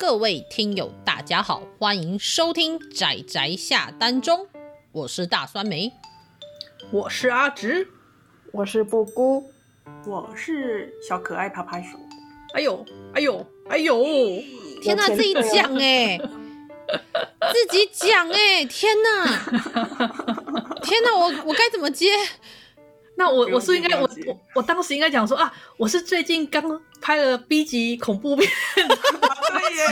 各位听友，大家好，欢迎收听宅宅下单中，我是大酸梅，我是阿直，我是布姑，我是小可爱趴趴熊。哎呦，哎呦，哎呦！天哪，自己讲哎，自己讲哎，天哪，天哪，我我该怎么接？那我我是应该我我我当时应该讲说啊，我是最近刚拍了 B 级恐怖片，对耶，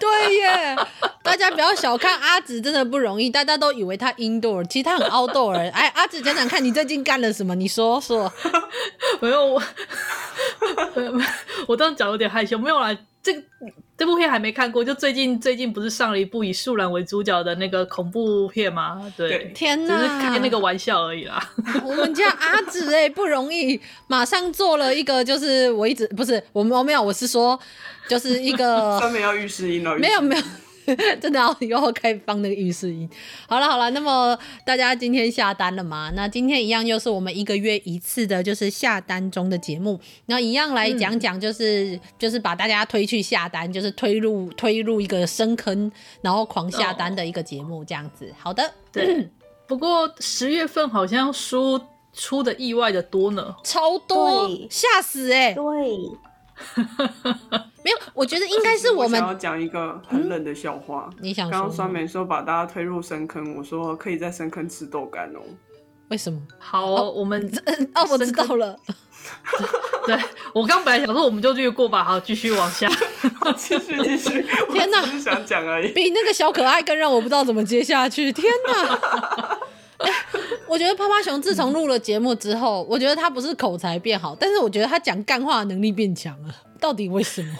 对耶，大家不要小看阿紫，真的不容易，大家都以为他 indoor，其实他很 outdoor。哎，阿紫讲讲看你最近干了什么？你说说。没有我，我当时讲有点害羞，没有啦。这这部片还没看过，就最近最近不是上了一部以树懒为主角的那个恐怖片吗？对，天哪，只是开那个玩笑而已啦。我们家阿紫哎，不容易，马上做了一个，就是我一直不是我们没有，我是说就是一个 专门要浴室音了，没有没有。真的要 以后开放那个浴室音。好了好了，那么大家今天下单了吗？那今天一样又是我们一个月一次的，就是下单中的节目。那一样来讲讲，就是、嗯、就是把大家推去下单，就是推入推入一个深坑，然后狂下单的一个节目，这样子。好的，对。不过十月份好像书出的意外的多呢，超多，吓死哎、欸。对。没有，我觉得应该是我们我想要讲一个很冷的笑话。嗯、你想刚刚酸梅说把大家推入深坑，我说可以在深坑吃豆干哦。为什么？好、哦，我们 哦，我知道了。对，我刚本来想说我们就略过吧，好，继续往下，继续继续。天哪，是想讲而已。比那个小可爱更让我不知道怎么接下去。天哪！欸、我觉得趴趴熊自从录了节目之后，我觉得他不是口才变好，但是我觉得他讲干话的能力变强了。到底为什么？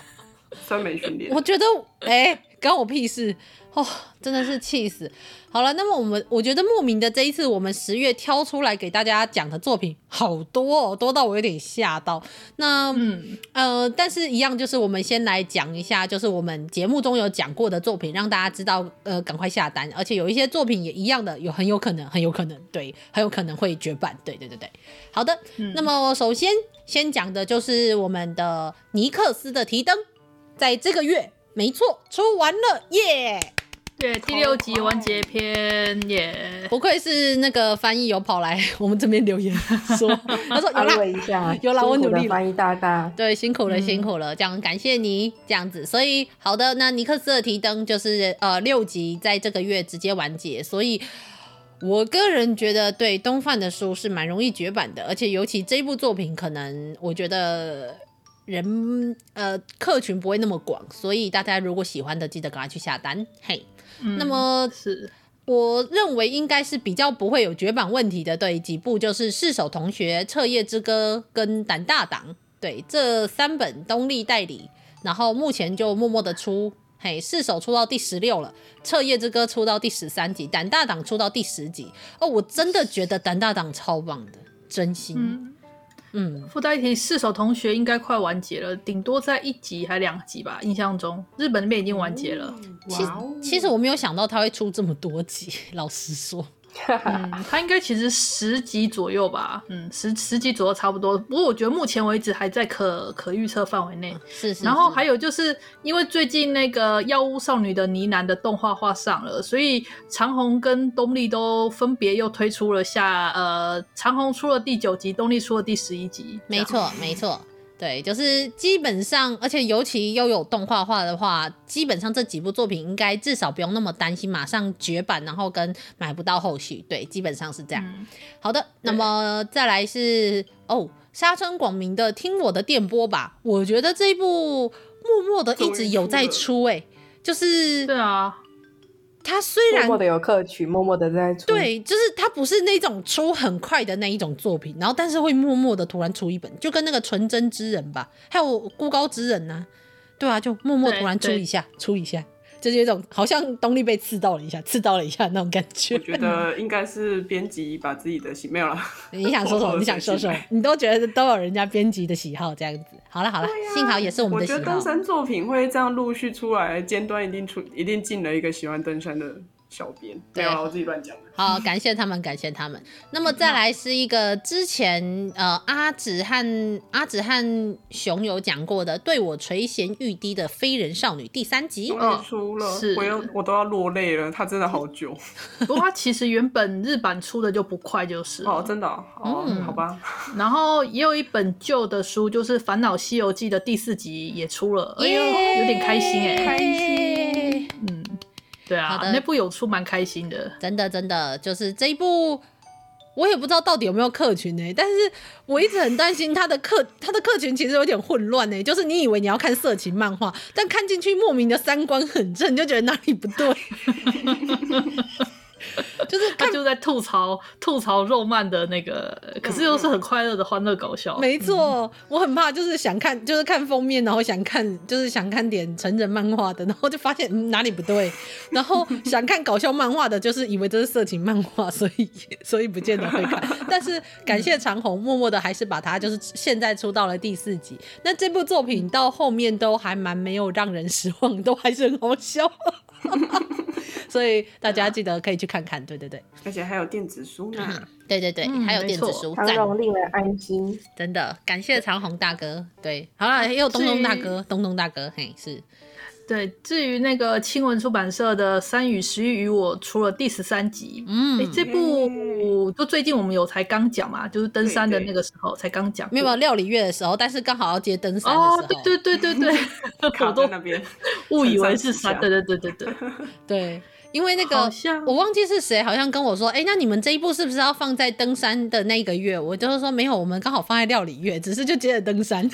酸梅训练。我觉得，哎、欸，关我屁事哦！真的是气死。好了，那么我们我觉得莫名的这一次，我们十月挑出来给大家讲的作品好多哦，多到我有点吓到。那嗯呃，但是一样就是我们先来讲一下，就是我们节目中有讲过的作品，让大家知道呃赶快下单。而且有一些作品也一样的，有很有可能，很有可能，对，很有可能会绝版。对对对对，好的。嗯、那么首先先讲的就是我们的尼克斯的提灯，在这个月没错出完了耶。Yeah! 对，第六集完结篇耶！Yeah、不愧是那个翻译有跑来我们这边留言说，他说有啦，一下有啦，我努力。翻译大大，对，辛苦了，辛苦了，这样感谢你这样子。所以好的，那尼克斯的提灯就是呃六集在这个月直接完结，所以我个人觉得对东贩的书是蛮容易绝版的，而且尤其这部作品可能我觉得人呃客群不会那么广，所以大家如果喜欢的，记得赶快去下单，嘿。那么是，我认为应该是比较不会有绝版问题的。对，几部就是《四手同学》《彻夜之歌》跟《胆大党》，对，这三本东立代理，然后目前就默默的出，嘿，《四手》出到第十六了，《彻夜之歌》出到第十三集，《胆大党》出到第十集。哦，我真的觉得《胆大党》超棒的，真心。嗯嗯，附带一提，四手同学应该快完结了，顶多在一集还两集吧。印象中，日本那边已经完结了。其实，其实我没有想到他会出这么多集，老实说。嗯，他应该其实十集左右吧，嗯，十十集左右差不多。不过我觉得目前为止还在可可预测范围内。是，是是。然后还有就是因为最近那个药物少女的呢喃的动画画上了，所以长虹跟东立都分别又推出了下呃，长虹出了第九集，东立出了第十一集。没错，没错。对，就是基本上，而且尤其又有动画化的话，基本上这几部作品应该至少不用那么担心马上绝版，然后跟买不到后续。对，基本上是这样。嗯、好的，那么再来是哦，沙村广明的《听我的电波》吧，我觉得这一部默默的一直有在出，哎，就是对啊。他虽然默默的有客曲，默默的在出，对，就是他不是那种出很快的那一种作品，然后但是会默默的突然出一本，就跟那个纯真之人吧，还有孤高之人呢、啊，对啊，就默默突然出一下，出一下。就是有一种好像东立被刺到了一下，刺到了一下那种感觉。我觉得应该是编辑把自己的喜没有了。你想说什么？你想说什么？你都觉得都有人家编辑的喜好这样子。好了好了，啊、幸好也是我们的喜好。我觉得登山作品会这样陆续出来，尖端一定出一定进了一个喜欢登山的小编，对没有啊，我自己乱讲的。好，感谢他们，感谢他们。那么再来是一个之前呃阿紫和阿紫和熊有讲过的，对我垂涎欲滴的非人少女第三集。终于出了，是我要我都要落泪了，它真的好久。不过它其实原本日版出的就不快，就是哦，真的哦，哦嗯好吧。然后也有一本旧的书，就是《烦恼西游记》的第四集也出了，哎呦，有点开心哎、开心。嗯，对啊，那部有出蛮开心的。真的真的就是这一部，我也不知道到底有没有客群呢、但是我一直很担心他的客 他的客群其实有点混乱呢。就是你以为你要看色情漫画，但看进去莫名的三观很正，你就觉得哪里不对。就是他就在吐槽吐槽肉漫的那个，可是又是很快乐的欢乐搞笑。没错，我很怕就是想看，就是看封面，然后想看，就是想看点成人漫画的，然后就发现、嗯、哪里不对，然后想看搞笑漫画的，就是以为这是色情漫画，所以所以不见得会看。但是感谢长虹，默默的还是把它就是现在出到了第四集。那这部作品到后面都还蛮没有让人失望，都还是很好笑。所以大家记得可以去看看，对对对，而且还有电子书呢。对对对，嗯还有电子书，长赞荣令人安心。真的感谢长虹大哥。对，好了，也有东东大哥，东东大哥，嘿，是。对，至于那个青文出版社的《山与食欲与我》出了第十三集，嗯哎，这部就最近我们有才刚讲嘛，就是登山的那个时候才刚讲过，没有没有料理月的时候，但是刚好要接登山的时候，哦，对对对对对，卡在那边，误以为是山，对对对对对，对，因为那个像我忘记是谁，好像跟我说，哎、那你们这一部是不是要放在登山的那个月？我就是说没有，我们刚好放在料理月，只是就接着登山，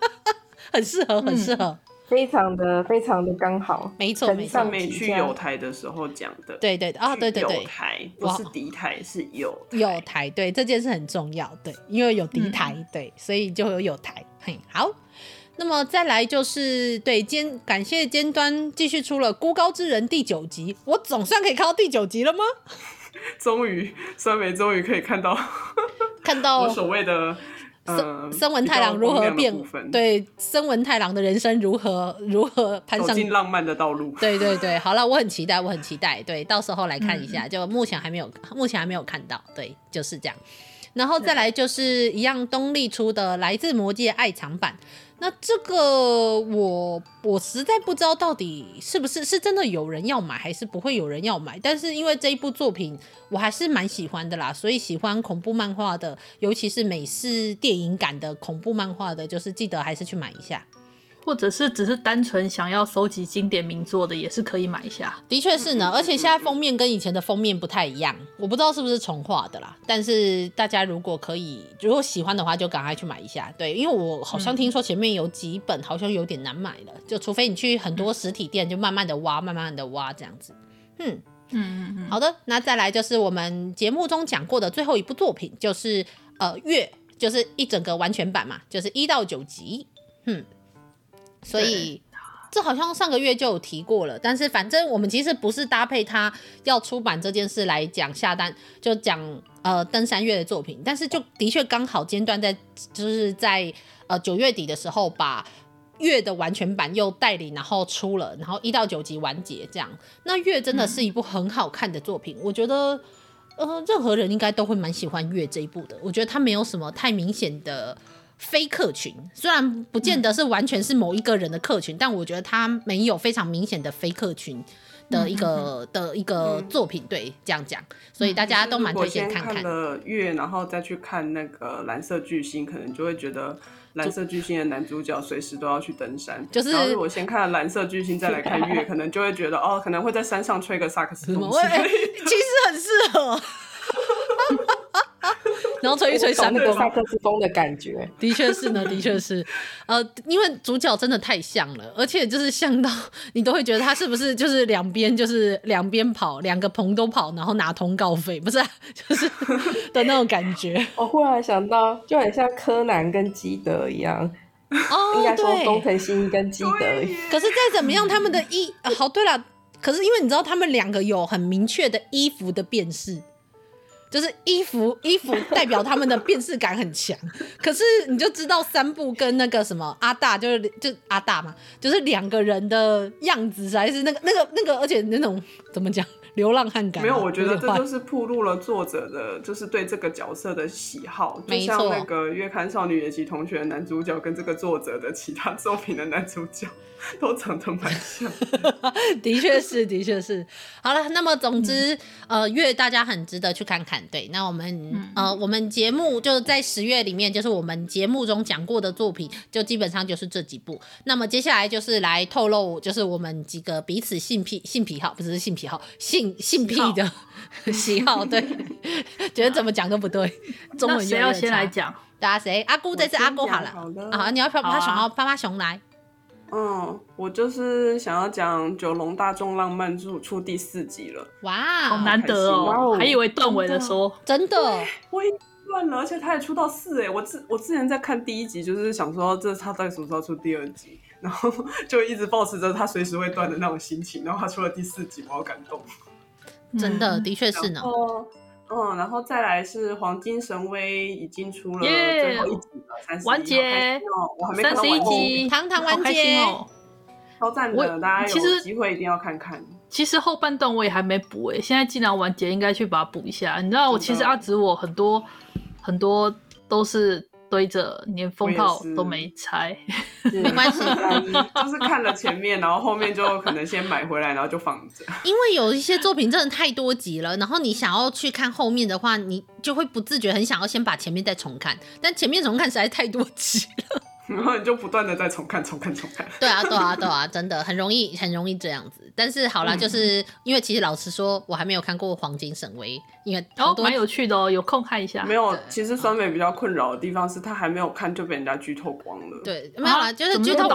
很适合，很适合，非常的非常的刚好，没错没错没去有台的时候讲的。对对对啊，对对有对，台不是敌台，是有台有台，对这件事很重要，对，因为有敌台，对，所以就有有台，嘿，好。那么再来就是对尖感谢尖端继续出了《孤高之人》第九集，我总算可以看到第九集了吗？终于酸梅终于可以看到看到我所谓的呃森森文太郎如何变对森文太郎的人生如何 如何攀上进浪漫的道路。对对对，好了，我很期待，我很期待，对，到时候来看一嗯下，就目前还没有，目前还没有看到，对，就是这样。然后再来就是一样东立出的《来自魔界爱藏版》，那这个我我实在不知道到底是不是是真的有人要买，还是不会有人要买。但是因为这一部作品我还是蛮喜欢的啦，所以喜欢恐怖漫画的，尤其是美式电影感的恐怖漫画的，就是记得还是去买一下。或者是只是单纯想要收集经典名作的，也是可以买一下。的确是呢，而且现在封面跟以前的封面不太一样，我不知道是不是重画的啦。但是大家如果可以，如果喜欢的话，就赶快去买一下。对，因为我好像听说前面有几本好像有点难买了，就除非你去很多实体店，就慢慢的挖，慢慢的挖这样子。嗯嗯嗯嗯，好的，那再来就是我们节目中讲过的最后一部作品，就是呃月，就是一整个完全版嘛，就是一到九集。嗯，所以这好像上个月就有提过了，但是反正我们其实不是搭配他要出版这件事来讲下单，就讲呃登山月的作品，但是就的确刚好间断在就是在呃九月底的时候把。月的完全版又代理，然后出了，然后一到九集完结这样。那月真的是一部很好看的作品，我觉得呃任何人应该都会蛮喜欢月这一部的。我觉得它没有什么太明显的非客群，虽然不见得是完全是某一个人的客群，但我觉得他没有非常明显的非客群的一个、的一个作品。对，这样讲，所以大家都蛮推荐看看。看了月，然后再去看那个蓝色巨星，可能就会觉得。蓝色巨星的男主角随时都要去登山，就是然后如果先看了蓝色巨星再来看月，可能就会觉得哦，可能会在山上吹个萨克斯风。欸、其实很适合。然后吹一吹山那个萨克斯风的感觉，的确是呢，的确是，呃，因为主角真的太像了，而且就是像到你都会觉得他是不是就是两边就是两边跑，两个棚都跑，然后拿通告费，不是、啊，就是的那种感觉。我忽然想到，就很像柯南跟基德一样，哦，应该说工藤新一跟基德。可是再怎么样，他们的衣、呃、好对了，可是因为你知道他们两个有很明确的衣服的辨识。就是衣服，衣服代表他们的辨识感很强。可是你就知道三部跟那个什么阿大，就是就阿大嘛，就是两个人的样子，还是那个那个那个，而且那种怎么讲，流浪汉感。没有，我觉得这就就是铺露了作者的，就是对这个角色的喜好。就没错像那个月刊少女野崎同学的男主角，跟这个作者的其他作品的男主角都长得蛮像。的确是，的确是。好了，那么总之，嗯、呃，月大家很值得去看看。对，那我们、嗯、呃，我们节目就在十月里面，就是我们节目中讲过的作品，就基本上就是这几部。那么接下来就是来透露，就是我们几个彼此性癖、性癖好，不是性癖好，性性癖的 喜好。对，觉得怎么讲都不对。中文谁要先来讲？大家谁？阿姑，这次阿姑好了。啊，你要飘飘熊，爸爸熊来。嗯，我就是想要讲《九龙大众浪漫》出出第四集了。哇，好难得哦，还以为断尾的说，真的，我也断了，而且他也出到四哎，我之我之前在看第一集，就是想说这他到底什么时候出第二集，然后 就一直保持着他随时会断的那种心情，然后他出了第四集，我好感动。真的，的确是呢。嗯，然后再来是《黄金神威》已经出了最后一集了，三十一，完结哦，我还没看到完结，堂堂完结哦，超赞的，大家有机会一定要看看。其实后半段我也还没补诶，现在既然完结，应该去把它补一下。你知道，我其实阿紫我很多很多都是。堆着连封套都没拆，没关系，就是看了前面，然后后面就可能先买回来，然后就放着。因为有一些作品真的太多集了，然后你想要去看后面的话，你就会不自觉很想要先把前面再重看，但前面重看实在太多集了。然后你就不断的在重看、重看、重看。对啊，对啊，对啊，真的很容易，很容易这样子。但是好啦，就是因为其实老实说，我还没有看过《黄金神威》，因为哦，蛮有趣的哦，有空看一下。没有，其实酸梅比较困扰的地方是他还没有看就被人家剧透光了。对，没有啦，就是剧透，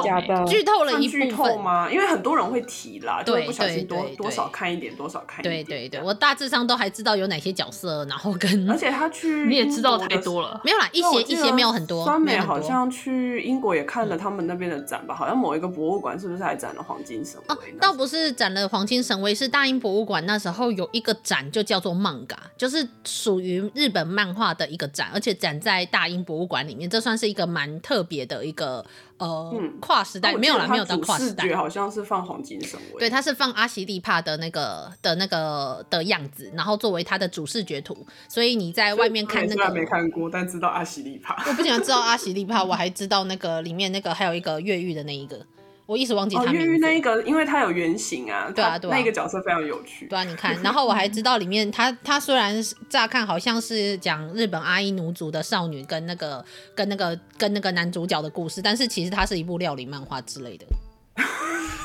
剧透了一部分吗？因为很多人会提啦，就会不小心多多少看一点，多少看一点。对对对，我大致上都还知道有哪些角色，然后跟而且他去你也知道太多了，没有啦，一些一些没有很多。酸梅好像去英国也看了。他们那边的展吧，好像某一个博物馆是不是还展了黄金神威？哦，倒不是展了黄金神威，是大英博物馆那时候有一个展，就叫做 Manga，就是属于日本漫画的一个展，而且展在大英博物馆里面，这算是一个蛮特别的一个。呃，嗯、跨时代没有啦，没有到跨时代，好像是放黄金神威，对，它是放阿西利帕的那个的那个的样子，然后作为它的主视觉图，所以你在外面看那个，虽然没看过，但知道阿西利帕。我不仅知道阿西利帕，我还知道那个里面那个还有一个越狱的那一个。我一时忘记他名字。越狱那一个，因为他有原型啊，对啊，对啊，那个角色非常有趣。对啊，你看，然后我还知道里面他他虽然乍看好像是讲日本阿伊努族的少女跟那个跟那个跟那个男主角的故事，但是其实它是一部料理漫画之类的。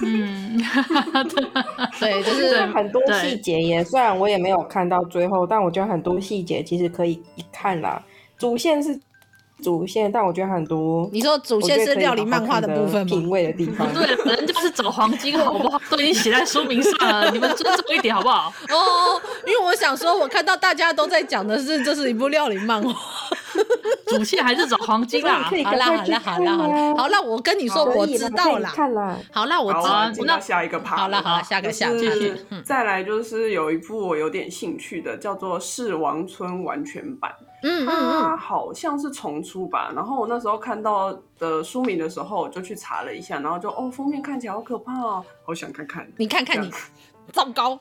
嗯，对，就是很多细节也，虽然我也没有看到最后，但我觉得很多细节其实可以一看啦。主线是。主线，但我觉得很多。你说主线是料理漫画的部分吗？品味的地方。对，人就是找黄金，好不好？都已经写在说明上了，你们尊重一点好不好？哦，因为我想说，我看到大家都在讲的是这是一部料理漫画，主线还是找黄金啊？好啦，好啦，好啦，好啦，好啦，我跟你说，我知道啦。好，那我知道。那下一个趴。好了，好了，下个下个。再来就是有一部我有点兴趣的，叫做《噬王村完全版》。嗯，它好像是重出吧。然后我那时候看到的书名的时候，我就去查了一下，然后就哦，封面看起来好可怕哦，好想看看。你看看你，糟糕。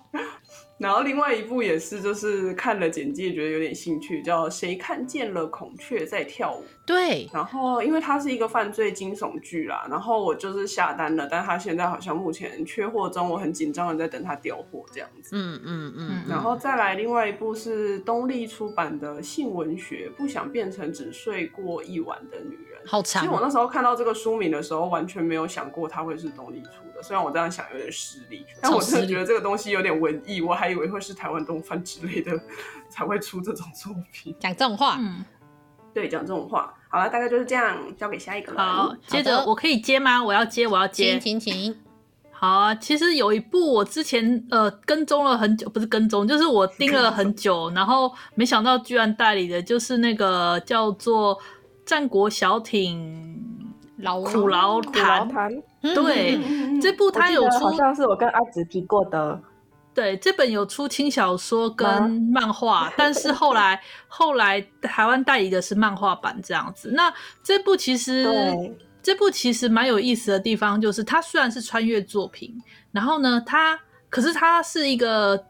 然后另外一部也是，就是看了简介觉得有点兴趣，叫《谁看见了孔雀在跳舞》。对。然后因为它是一个犯罪惊悚剧啦，然后我就是下单了，但它现在好像目前缺货中，我很紧张的在等它调货这样子。嗯嗯嗯。然后再来另外一部是东立出版的性文学，不想变成只睡过一晚的女人。好长。其实我那时候看到这个书名的时候，完全没有想过它会是东立出的，虽然我这样想有点失礼，但我真的觉得这个东西有点文艺，我还。以为会是台湾东贩之类的才会出这种作品，讲这种话，嗯，对，讲这种话。好了，大概就是这样，交给下一个了。好，接着我可以接吗？我要接，我要接，请请。好啊，其实有一部我之前呃跟踪了很久，不是跟踪，就是我盯了很久，然后没想到居然代理的，就是那个叫做《战国小艇苦劳谈》。对，这部它有出，好像是我跟阿紫提过的。对，这本有出轻小说跟漫画，吗 但是后来后来台湾代理的是漫画版这样子。那这部其实对这部其实蛮有意思的地方，就是它虽然是穿越作品，然后呢，它可是它是一个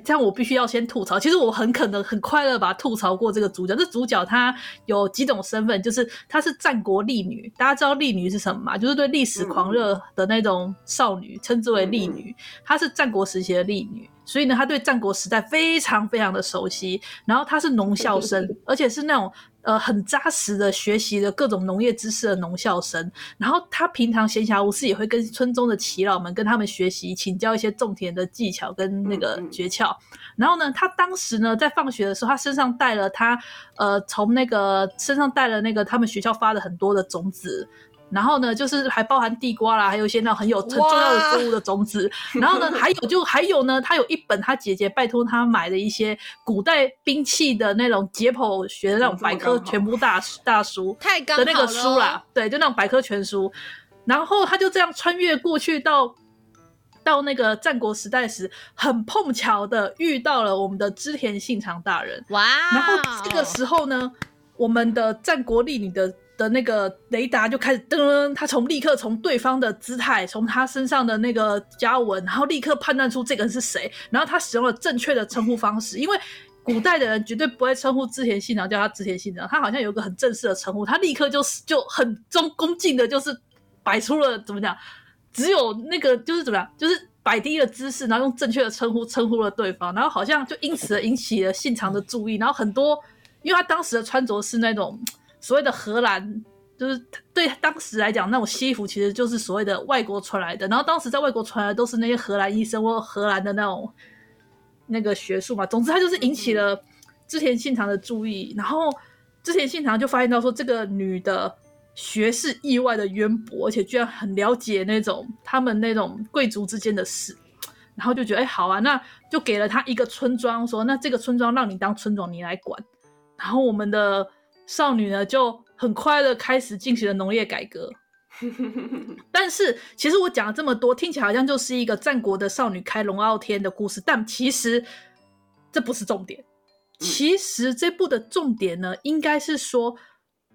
这样我必须要先吐槽。其实我很可能很快乐把吐槽过这个主角。这主角她有几种身份，就是她是战国丽女。大家知道丽女是什么吗？就是对历史狂热的那种少女，称之为丽女。她是战国时期的丽女，所以呢，她对战国时代非常非常的熟悉。然后她是农校生，而且是那种。呃，很扎实的学习了各种农业知识的农校生，然后他平常闲暇无事也会跟村中的耆老们跟他们学习，请教一些种田的技巧跟那个诀窍。然后呢，他当时呢在放学的时候，他身上带了他呃从那个身上带了那个他们学校发的很多的种子。然后呢，就是还包含地瓜啦，还有一些那种很有很重要的作物的种子。然后呢，还有就还有呢，他有一本他姐姐拜托他买的一些古代兵器的那种解剖学的那种百科全部大大书，太刚的那个书啦，对，就那种百科全书。然后他就这样穿越过去到到那个战国时代时，很碰巧的遇到了我们的织田信长大人。哇！然后这个时候呢，我们的战国历女的。的那个雷达就开始噔噔，他从立刻从对方的姿态，从他身上的那个家纹，然后立刻判断出这个人是谁，然后他使用了正确的称呼方式，因为古代的人绝对不会称呼织田信长叫他织田信长，他好像有个很正式的称呼，他立刻就是就很中恭敬的，就是摆出了怎么讲，只有那个就是怎么样，就是摆低了姿势，然后用正确的称呼称呼了对方，然后好像就因此引起了信长的注意，然后很多，因为他当时的穿着是那种。所谓的荷兰，就是对当时来讲，那种西服其实就是所谓的外国传来的。然后当时在外国传来的都是那些荷兰医生或荷兰的那种那个学术嘛。总之，他就是引起了织田信长的注意。然后织田信长就发现到说，这个女的学识意外的渊博，而且居然很了解那种他们那种贵族之间的事。然后就觉得，哎，好啊，那就给了他一个村庄，说那这个村庄让你当村长，你来管。然后我们的。少女呢就很快的开始进行了农业改革，但是其实我讲了这么多，听起来好像就是一个战国的少女开龙傲天的故事，但其实这不是重点。其实这部的重点呢，应该是说，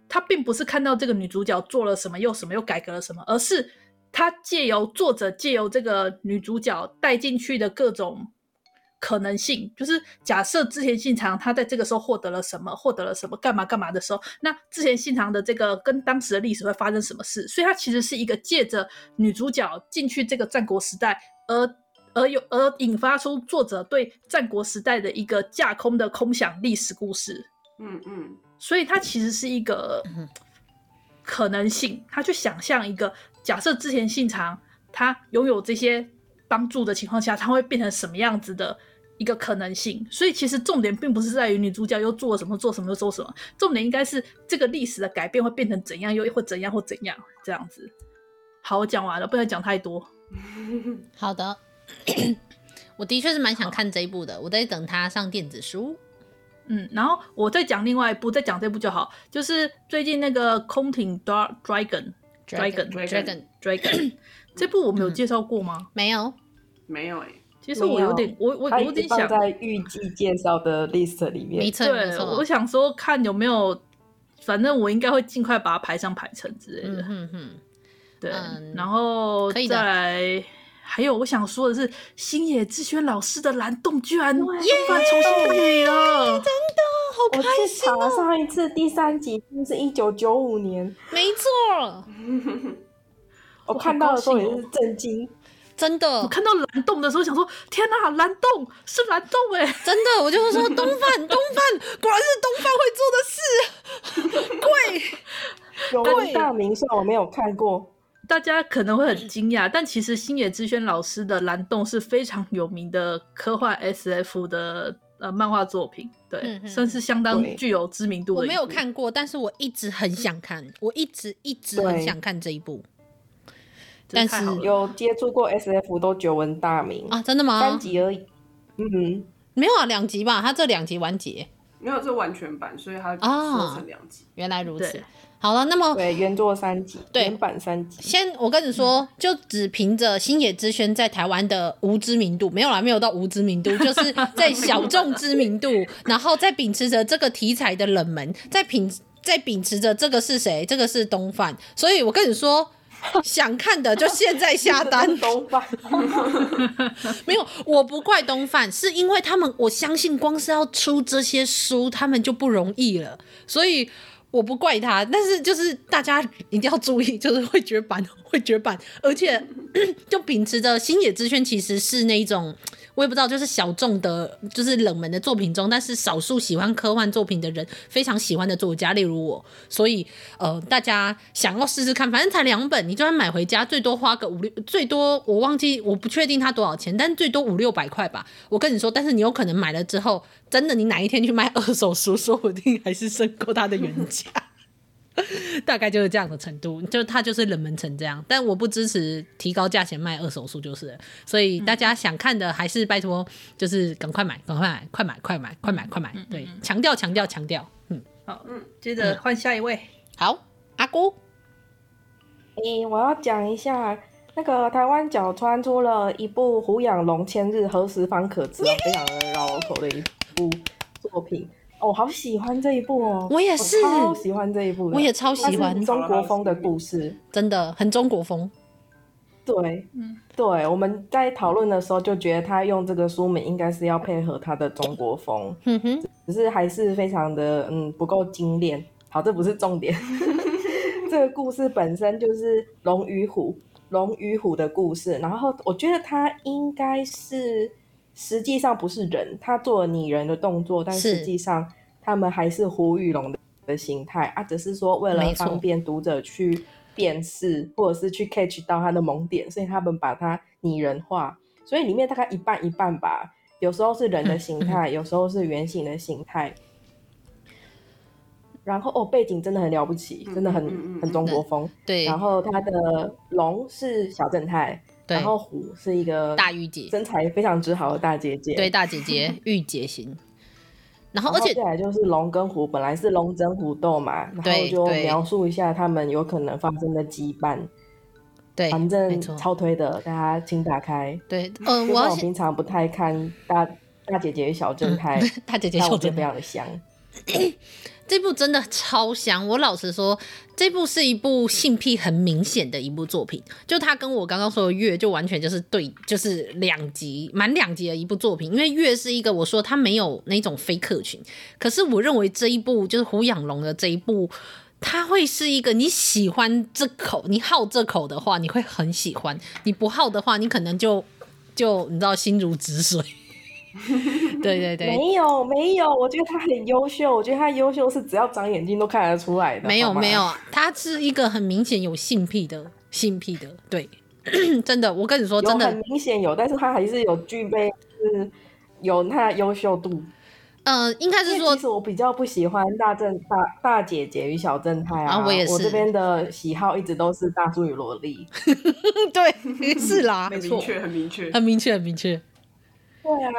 他并不是看到这个女主角做了什么又什么又改革了什么，而是他借由作者借由这个女主角带进去的各种。可能性就是假设之前信长他在这个时候获得了什么，获得了什么，干嘛干嘛的时候，那之前信长的这个跟当时的历史会发生什么事？所以它其实是一个借着女主角进去这个战国时代而，而而有而引发出作者对战国时代的一个架空的空想历史故事。嗯嗯，所以它其实是一个可能性，他去想象一个假设之前信长他拥有这些帮助的情况下，他会变成什么样子的？一个可能性，所以其实重点并不是在于女主角又做了什么，做什么又做什么，重点应该是这个历史的改变会变成怎样，又会怎样或怎样这样子。好，我讲完了，不能讲太多。好的，我的确是蛮想看这一部的，我在等它上电子书。嗯，然后我再讲另外一部，再讲这部就好，就是最近那个空挺 Dragon Dragon Dragon Dragon 这部我没有介绍过吗？没有，没有哎。其实我有点，我我有点想在预计介绍的 list 里面。没错，对，没错。我想说看有没有，反正我应该会尽快把它排上排程之类的。嗯哼哼。对，嗯、然后再来，还有我想说的是，星野志轩老师的蓝洞居然重新代理了，真的好开心哦！我去查上一次第三集是一九九五年，没错。我看到的时候也是震惊。真的，我看到蓝洞的时候想说：天哪，蓝洞是蓝洞哎！真的，我就会说东贩，东贩 果然是东贩会做的事。贵，有闻大名，算我没有看过，大家可能会很惊讶，但其实星野之轩老师的蓝洞是非常有名的科幻 SF 的呃漫画作品，对，嗯、算是相当具有知名度的。我没有看过，但是我一直很想看，我一直一直很想看这一部。但是有接触过 SF 都久闻大名。啊，真的吗？三集而已，嗯，没有啊，两集吧，他这两集完结，没有这完全版，所以它做成两集。原来如此，好了，那么对原作三集，对。原版三集。先我跟你说，就只凭着星野之轩在台湾的无知名度，没有啦，没有到无知名度，就是在小众知名度，然后再秉持着这个题材的冷门，在秉再秉持着这个是谁，这个是东贩，所以我跟你说。想看的就现在下单。东贩 没有，我不怪东贩，是因为他们，我相信光是要出这些书，他们就不容易了，所以我不怪他。但是就是大家一定要注意，就是会绝版，会绝版，而且 就秉持着星野之圈其实是那一种。我也不知道，就是小众的，就是冷门的作品中，但是少数喜欢科幻作品的人非常喜欢的作家，例如我，所以呃，大家想要试试看，反正才两本，你就算买回家，最多花个五六，最多我忘记，我不确定它多少钱，但最多五六百块吧。我跟你说，但是你有可能买了之后，真的你哪一天去卖二手书，说不定还是胜过它的原价。大概就是这样的程度，就它就是冷门成这样，但我不支持提高价钱卖二手书，就是，所以大家想看的还是拜托，就是赶快买，赶快买，快买，快买，快买，快买，对，强调，强调，强调，嗯，好，嗯，接着换下一位，好，阿姑，诶，我要讲一下，那个台湾角川出了一部《虎养龙千日何时方可知》，非常的绕口的一部作品。我、哦、好喜欢这一部哦！我也是，超喜欢这一部，我也超喜欢中国风的故事，真的很中国风。对，嗯，对，我们在讨论的时候就觉得他用这个书名应该是要配合他的中国风，嗯哼，只是还是非常的嗯不够精炼。好，这不是重点，这个故事本身就是龙与虎，龙与虎的故事。然后我觉得他应该是。实际上不是人，他做了拟人的动作，但实际上他们还是虎与龙的的形态啊，只是说为了方便读者去辨识，或者是去 catch 到他的萌点，所以他们把它拟人化，所以里面大概一半一半吧，有时候是人的形态，有时候是圆形的形态。然后哦，背景真的很了不起，真的很很中国风。对，然后他的龙是小正太。然后虎是一个大御姐，身材非常之好的大姐姐，对，大姐姐御姐型。然后而且来就是龙跟虎本来是龙争虎斗嘛，然后就描述一下他们有可能发生的羁绊。对，反正超推的，大家请打开。对，嗯，我我平常不太看大大姐姐与小正太，大姐姐小正太 非常的香。这部真的超香，我老实说，这部是一部性癖很明显的一部作品，就它跟我刚刚说的月就完全就是对，就是两极，满两极的一部作品。因为月是一个我说它没有那种非客群，可是我认为这一部就是胡养龙的这一部，它会是一个你喜欢这口，你好这口的话，你会很喜欢；你不好的话，你可能就就你知道心如止水。对对对，没有没有，我觉得他很优秀，我觉得他优秀是只要长眼睛都看得出来的。没有没有，他是一个很明显有性癖的性癖的，对，真的，我跟你说，真的很明显有，但是他还是有具备，是有他的优秀度。嗯、呃，应该是说，其实我比较不喜欢大正大大姐姐与小正太啊，啊我也是，我这边的喜好一直都是大叔与萝莉。对，是啦，没错，很明确，很明确，很明确。对啊，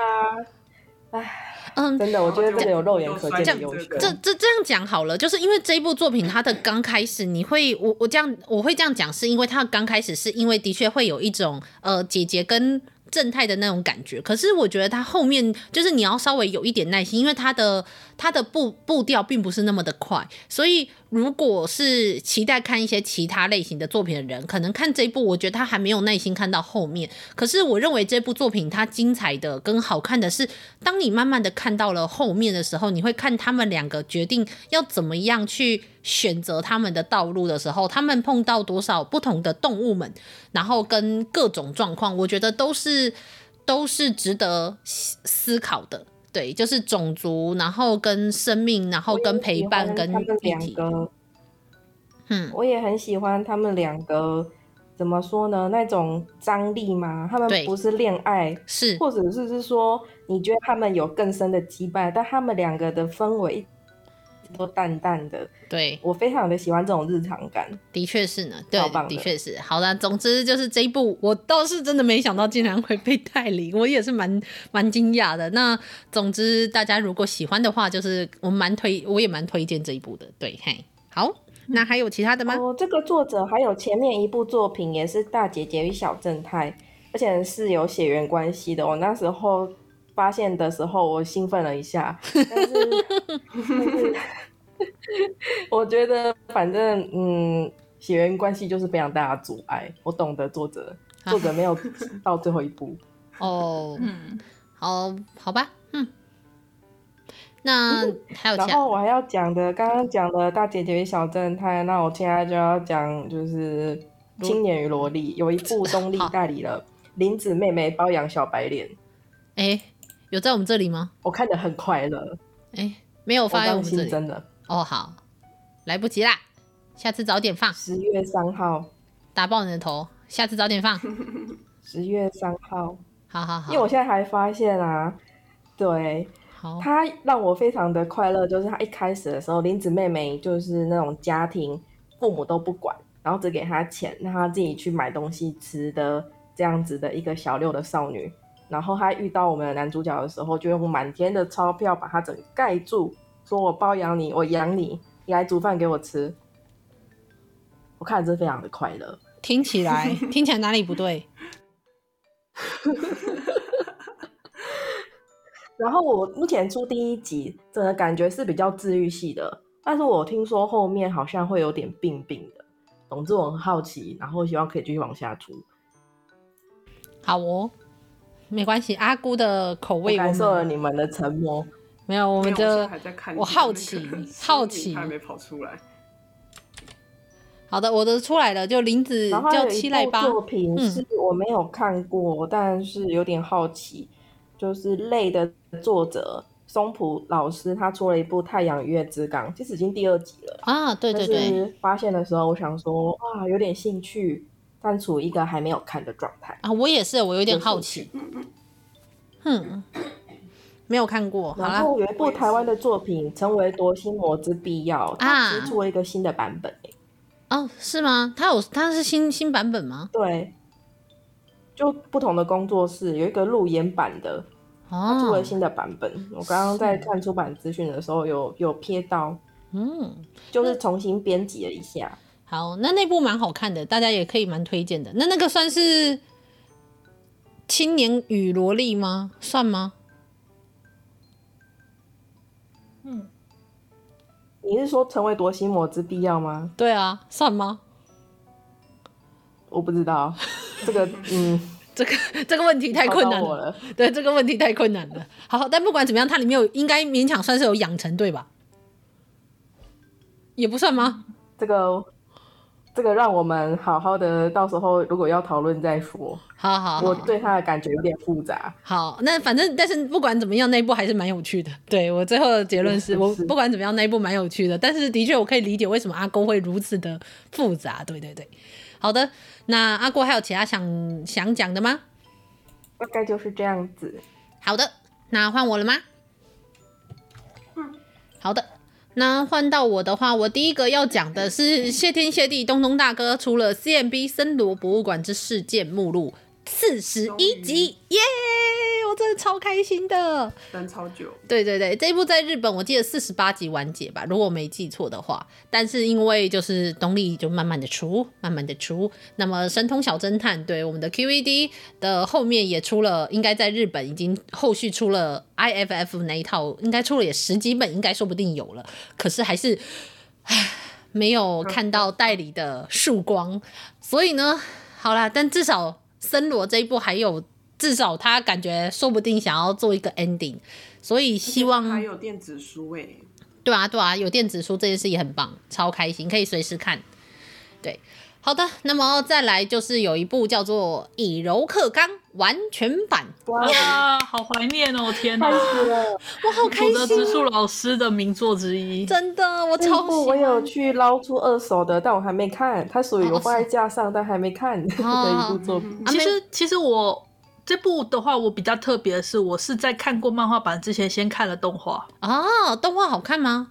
哎，嗯，真的，我觉得这个有肉眼可见的优秀。这这这样讲好了，就是因为这一部作品它的刚开始，你会我我这样我会这样讲，是因为它刚开始是因为的确会有一种呃姐姐跟。正太的那种感觉，可是我觉得它后面就是你要稍微有一点耐心，因为它的它的步步调并不是那么的快，所以如果是期待看一些其他类型的作品的人，可能看这一部，我觉得他还没有耐心看到后面。可是我认为这部作品它精彩的跟好看的是，当你慢慢的看到了后面的时候，你会看他们两个决定要怎么样去。选择他们的道路的时候，他们碰到多少不同的动物们，然后跟各种状况，我觉得都是都是值得思考的。对，就是种族，然后跟生命，然后跟陪伴，跟他们两个。嗯，我也很喜欢他们两个，怎么说呢？那种张力嘛，他们不是恋爱，是，或者是是说，你觉得他们有更深的羁绊，但他们两个的氛围。都淡淡的，对，我非常的喜欢这种日常感，的确是呢，对，的确是。好的，总之就是这一部，我倒是真的没想到竟然会被代理，我也是蛮蛮惊讶的。那总之大家如果喜欢的话，就是我蛮推，我也蛮推荐这一部的。对，嘿，好，那还有其他的吗？哦，这个作者还有前面一部作品也是大姐姐与小正太，而且是有血缘关系的。我那时候发现的时候，我兴奋了一下，但是 我觉得反正嗯，血缘关系就是非常大的阻碍。我懂得作者，作者没有到最后一步。哦，嗯，好，好吧，嗯。那还有，然后我还要讲的，刚刚讲的大姐姐与小正太，那我现在就要讲，就是青年与萝莉有一部东立 代理了，林子妹妹包养小白脸。哎，有在我们这里吗？我看的很快乐。哎，没有发在我们这里。真的。哦，好，来不及啦，下次早点放。十月三号，打爆你的头，下次早点放。十月三号，好好好。因为我现在还发现啊，对。他让我非常的快乐，就是他一开始的时候，林子妹妹就是那种家庭父母都不管，然后只给他钱，让他自己去买东西吃的这样子的一个小六的少女。然后他遇到我们的男主角的时候，就用满天的钞票把他整个盖住，说我包养你，我养你，你来煮饭给我吃。我看着真非常的快乐，听起来 听起来哪里不对？然后我目前出第一集，整个感觉是比较治愈系的，但是我听说后面好像会有点病病的。总之我很好奇，然后希望可以继续往下出。好哦，没关系，阿姑的口味我感受了你们的沉默。没有，我们就还在看。我好奇，好奇还没跑出来。好的，我的出来了，就林子叫七濑八。作品是我没有看过，嗯、但是有点好奇。就是类的作者松浦老师，他出了一部《太阳与月之港》，其实已经第二集了啊。对对对，发现的时候，我想说啊，有点兴趣，但处于一个还没有看的状态啊。我也是，我有点好奇。嗯，没有看过。然后有一部台湾的作品《成为夺心魔之必要》，它其实出了一个新的版本。哦，是吗？它有，它是新新版本吗？对。就不同的工作室有一个路演版的，它出了新的版本。哦、我刚刚在看出版资讯的时候有，有有瞥到，嗯，就是重新编辑了一下。好，那那部蛮好看的，大家也可以蛮推荐的。那那个算是青年与萝莉吗？算吗？你是说成为夺心魔之必要吗？对啊，算吗？我不知道。这个嗯，这个这个问题太困难了。了对，这个问题太困难了。好，但不管怎么样，它里面有应该勉强算是有养成，对吧？也不算吗？这个这个让我们好好的，到时候如果要讨论再说。好好，我对他的感觉有点复杂。好，那反正但是不管怎么样，那一部还是蛮有趣的。对，我最后的结论是，是我不管怎么样，那一部蛮有趣的。但是的确，我可以理解为什么阿公会如此的复杂。对对对。好的，那阿郭还有其他想想讲的吗？大概就是这样子。好的，那换我了吗？嗯，好的，那换到我的话，我第一个要讲的是谢天谢地，东东大哥出了 CMB 森罗博物馆之事件目录四十一集，耶！我真的超开心的，等超久。对对对，这一部在日本我记得四十八集完结吧，如果我没记错的话。但是因为就是东立就慢慢的出，慢慢的出。那么神通小侦探对我们的 QED 的后面也出了，应该在日本已经后续出了 IFF 那一套，应该出了也十几本，应该说不定有了。可是还是唉，没有看到代理的曙光。所以呢，好啦，但至少森罗这一部还有。至少他感觉说不定想要做一个 ending，所以希望还有电子书哎，对啊对啊，有电子书这件事也很棒，超开心，可以随时看。对，好的，那么再来就是有一部叫做《以柔克刚》完全版，哇，好怀念哦，天哪，我好开心，佐田直树老师的名作之一，真的，我超喜欢。我有去捞出二手的，但我还没看，它属于我放在架上，但还没看的一部作品。其实，其实我。这部的话，我比较特别的是，我是在看过漫画版之前先看了动画哦。动画好看吗？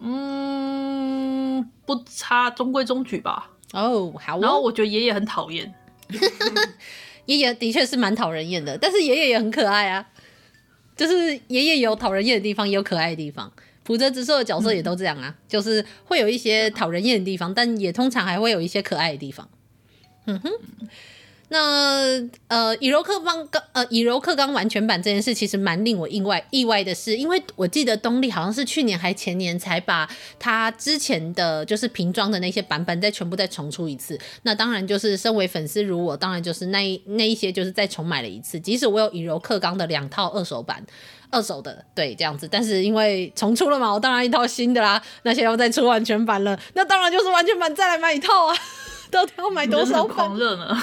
嗯，不差，中规中矩吧。哦，好哦。然后我觉得爷爷很讨厌，爷爷的确是蛮讨人厌的，但是爷爷也很可爱啊。就是爷爷有讨人厌的地方，也有可爱的地方。普泽直树的角色也都这样啊，嗯、就是会有一些讨人厌的地方，但也通常还会有一些可爱的地方。嗯哼。那呃，以柔克刚呃，以柔克刚完全版这件事其实蛮令我意外意外的是，因为我记得东立好像是去年还前年才把他之前的就是瓶装的那些版本再全部再重出一次。那当然就是身为粉丝如我，当然就是那一那一些就是再重买了一次。即使我有以柔克刚的两套二手版，二手的对这样子，但是因为重出了嘛，我当然一套新的啦。那现在要再出完全版了，那当然就是完全版再来买一套啊。到底要买多少款？狂热呢？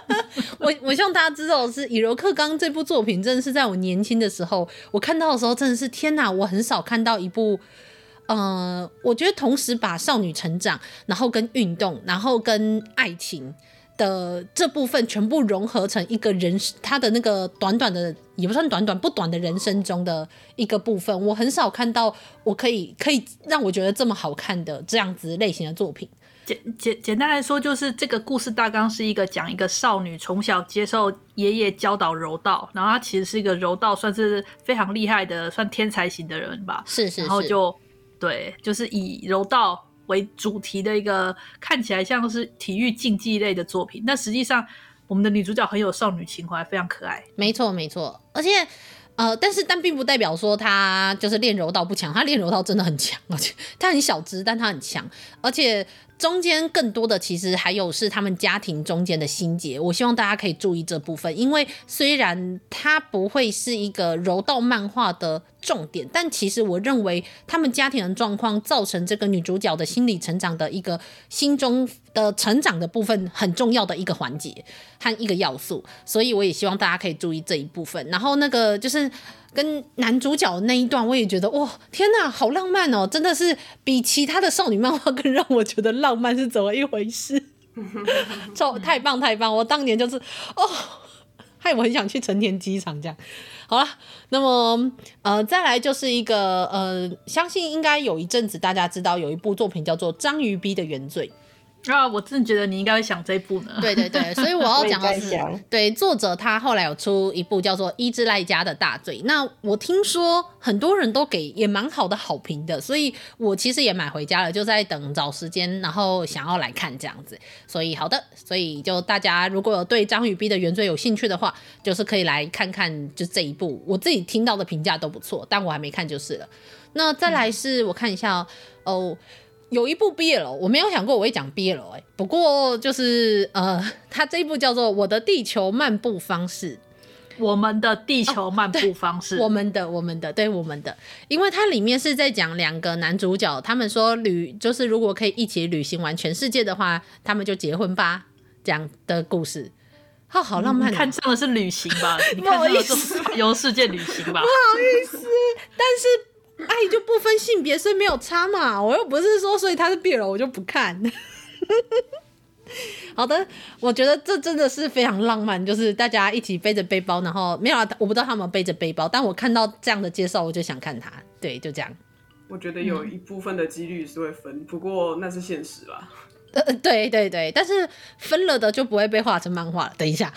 我我希望大家知道的是，《以柔克刚》这部作品真的是在我年轻的时候，我看到的时候真的是天哪！我很少看到一部，呃，我觉得同时把少女成长，然后跟运动，然后跟爱情的这部分全部融合成一个人，他的那个短短的也不算短短不短的人生中的一个部分，我很少看到我可以可以让我觉得这么好看的这样子类型的作品。简简简单来说，就是这个故事大纲是一个讲一个少女从小接受爷爷教导柔道，然后她其实是一个柔道算是非常厉害的，算天才型的人吧。是是是。然后就对，就是以柔道为主题的一个看起来像是体育竞技类的作品，但实际上我们的女主角很有少女情怀，非常可爱。没错没错，而且。呃，但是但并不代表说他就是练柔道不强，他练柔道真的很强，而且他很小只，但他很强，而且中间更多的其实还有是他们家庭中间的心结，我希望大家可以注意这部分，因为虽然它不会是一个柔道漫画的重点，但其实我认为他们家庭的状况造成这个女主角的心理成长的一个心中的成长的部分很重要的一个环节和一个要素，所以我也希望大家可以注意这一部分。然后那个就是跟男主角的那一段，我也觉得哇，天哪，好浪漫哦！真的是比其他的少女漫画更让我觉得浪漫是怎么一回事？超太棒太棒！我当年就是哦，害我很想去成田机场这样。好了，那么呃，再来就是一个呃，相信应该有一阵子大家知道有一部作品叫做《章鱼逼的原罪》。啊，我真的觉得你应该会想这一部呢。对对对，所以我要讲的是，对作者他后来有出一部叫做《伊之濑家的大罪》，那我听说很多人都给也蛮好的好评的，所以我其实也买回家了，就在等找时间，然后想要来看这样子。所以好的，所以就大家如果有对章鱼逼的原罪有兴趣的话，就是可以来看看，就这一部，我自己听到的评价都不错，但我还没看就是了。那再来是我看一下哦有一部 BL，我没有想过我会讲 BL 哎，不过就是呃，它这一部叫做《我的地球漫步方式》，我们的地球漫步方式，哦、我们的我们的对我们的，因为它里面是在讲两个男主角，他们说旅就是如果可以一起旅行完全世界的话，他们就结婚吧，这样的故事，好好浪漫，看上的是旅行吧，你看上的是游世界旅行吧，不好意思，但是。爱就不分性别，所以没有差嘛。我又不是说，所以他是别人我就不看。好的，我觉得这真的是非常浪漫，就是大家一起背着背包，然后没有，我不知道他们背着背包，但我看到这样的介绍，我就想看他。对，就这样。我觉得有一部分的几率是会分，不过那是现实啦。呃，对对对，但是分了的就不会被画成漫画了。等一下。